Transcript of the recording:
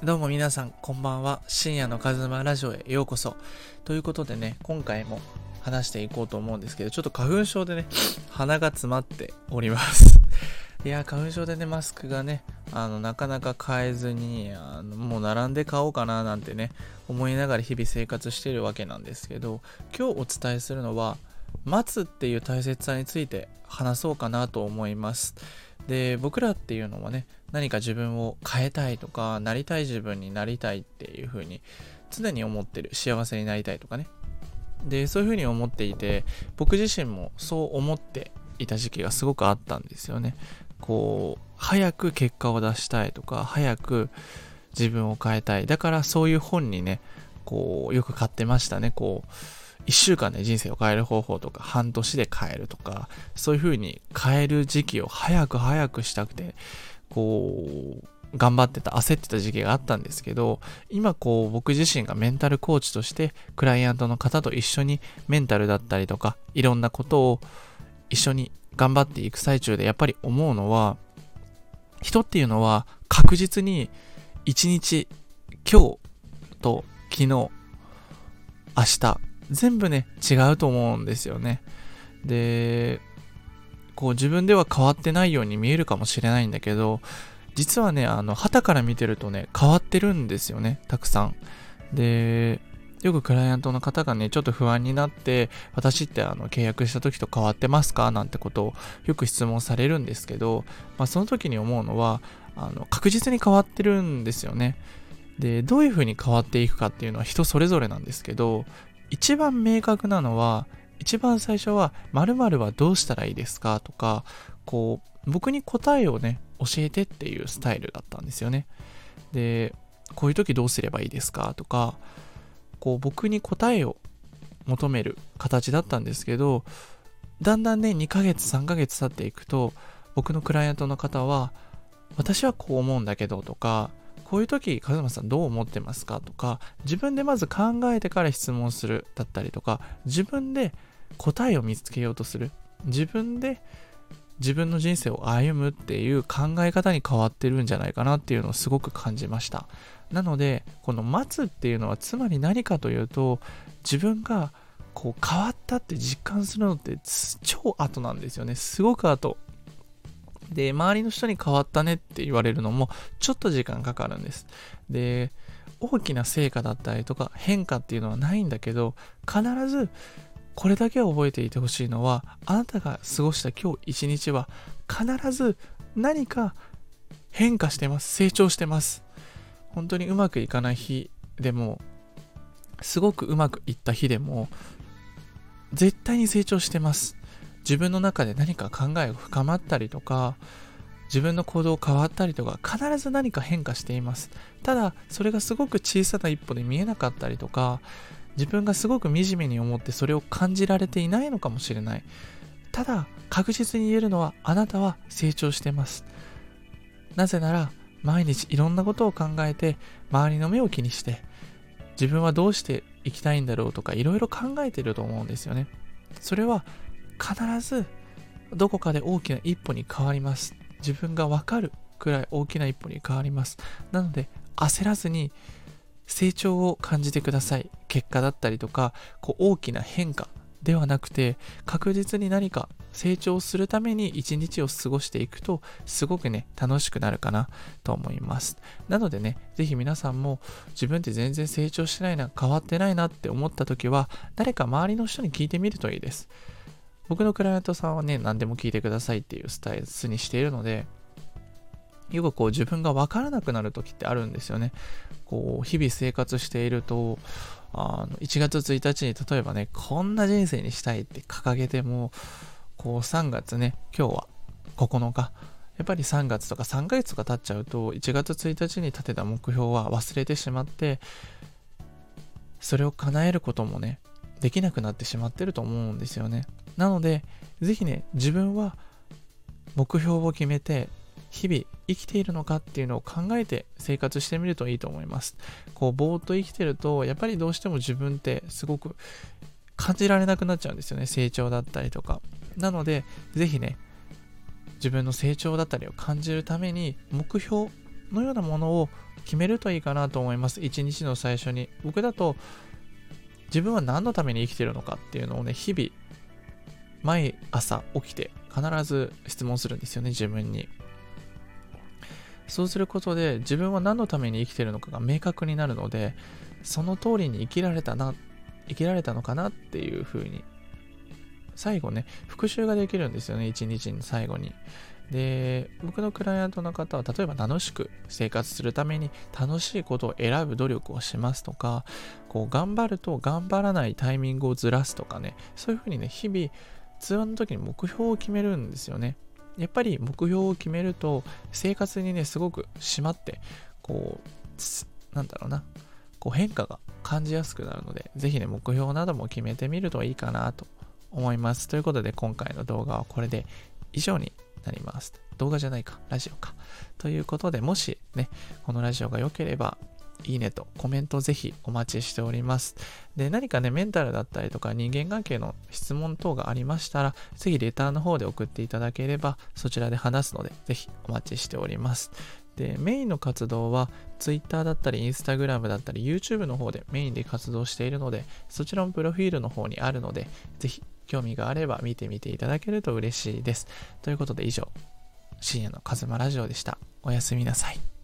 どうも皆さん、こんばんは。深夜のカズマラジオへようこそ。ということでね、今回も話していこうと思うんですけど、ちょっと花粉症でね、鼻が詰まっております。いや、花粉症でね、マスクがね、あの、なかなか買えずに、あのもう並んで買おうかななんてね、思いながら日々生活してるわけなんですけど、今日お伝えするのは、待つっていう大切さについて話そうかなと思います。で、僕らっていうのはね、何か自分を変えたいとか、なりたい自分になりたいっていう風に常に思ってる。幸せになりたいとかね。で、そういう風に思っていて、僕自身もそう思っていた時期がすごくあったんですよね。こう、早く結果を出したいとか、早く自分を変えたい。だからそういう本にね、こう、よく買ってましたね。こう、1週間で人生を変える方法とか、半年で変えるとか、そういう風に変える時期を早く早くしたくて、こう、頑張ってた、焦ってた時期があったんですけど、今こう僕自身がメンタルコーチとしてクライアントの方と一緒にメンタルだったりとか、いろんなことを一緒に頑張っていく最中でやっぱり思うのは、人っていうのは確実に一日、今日と昨日、明日、全部ね、違うと思うんですよね。で、こう自分では変わってないように見えるかもしれないんだけど、実はね、あの、旗から見てるとね、変わってるんですよね、たくさん。で、よくクライアントの方がね、ちょっと不安になって、私ってあの契約した時と変わってますか？なんてことをよく質問されるんですけど、まあ、その時に思うのは、あの確実に変わってるんですよね。で、どういうふうに変わっていくかっていうのは人それぞれなんですけど、一番明確なのは、一番最初は、〇〇はどうしたらいいですかとか、こう、僕に答えをね、教えてっていうスタイルだったんですよね。で、こういう時どうすればいいですかとか、こう、僕に答えを求める形だったんですけど、だんだんね、2ヶ月、3ヶ月経っていくと、僕のクライアントの方は、私はこう思うんだけどとか、こういう時、風間さんどう思ってますか？とか、自分でまず考えてから質問するだったりとか、自分で答えを見つけようとする。自分で自分の人生を歩むっていう考え方に変わってるんじゃないかなっていうのをすごく感じました。なので、この待つっていうのはつまり何かというと、自分がこう変わったって実感するのって超後なんですよね。すごく後。で、周りの人に変わったねって言われるのもちょっと時間かかるんです。で、大きな成果だったりとか変化っていうのはないんだけど、必ずこれだけは覚えていてほしいのは、あなたが過ごした今日一日は必ず何か変化してます。成長してます。本当にうまくいかない日でも、すごくうまくいった日でも、絶対に成長してます。自分の中で何か考えが深まったりとか、自分の行動変わったりとか、必ず何か変化しています。ただ、それがすごく小さな一歩で見えなかったりとか、自分がすごく惨めに思ってそれを感じられていないのかもしれない。ただ、確実に言えるのは、あなたは成長してます。なぜなら、毎日いろんなことを考えて、周りの目を気にして、自分はどうしていきたいんだろうとか、いろいろ考えてると思うんですよね。それは、必ず、どこかで大きな一歩に変わります。自分がわかるくらい大きな一歩に変わります。なので、焦らずに、成長を感じてください。結果だったりとか、こう大きな変化ではなくて、確実に何か成長するために一日を過ごしていくと、すごくね、楽しくなるかなと思います。なのでね、ぜひ皆さんも自分って全然成長してないな、変わってないなって思った時は、誰か周りの人に聞いてみるといいです。僕のクライアントさんはね、何でも聞いてくださいっていうスタイルにしているので、よくこう自分が分からなくなる時ってあるんですよね。こう日々生活しているとあの1月1日に例えばねこんな人生にしたいって掲げてもこう3月ね今日は9日やっぱり3月とか3ヶ月とか経っちゃうと1月1日に立てた目標は忘れてしまってそれを叶えることもねできなくなってしまってると思うんですよねなのでぜひね自分は目標を決めて日々生きているのかっていうのを考えて生活してみるといいと思います。こう、ぼーっと生きてると、やっぱりどうしても自分ってすごく感じられなくなっちゃうんですよね。成長だったりとか。なので、ぜひね、自分の成長だったりを感じるために目標のようなものを決めるといいかなと思います一日の最初に僕だと自分は何のために生きてるのかっていうのをね日々毎朝起きて必ず質問するんですよね自分に。そうすることで自分は何のために生きてるのかが明確になるのでその通りに生きられたな生きられたのかなっていうふうに。最後ね復習ができるんですよね一日の最後に。で僕のクライアントの方は例えば楽しく生活するために楽しいことを選ぶ努力をしますとかこう頑張ると頑張らないタイミングをずらすとかねそういうふうにね日々通話の時に目標を決めるんですよね。やっぱり目標を決めると生活にねすごく締まってこうなんだろうな。こう変化が感じやすくなるのでぜひね目標なども決めてみるといいかなと思います。ということで今回の動画はこれで以上になります。動画じゃないか。ラジオか。ということでもしねこのラジオが良ければいいねとコメントぜひお待ちしております。で、何かね、メンタルだったりとか人間関係の質問等がありましたら、ぜひレターの方で送っていただければ、そちらで話すので、ぜひお待ちしております。で、メインの活動は Twitter だったり Instagram だったり YouTube の方でメインで活動しているので、そちらもプロフィールの方にあるので、ぜひ興味があれば見てみていただけると嬉しいです。ということで以上、深夜のカズマラジオでした。おやすみなさい。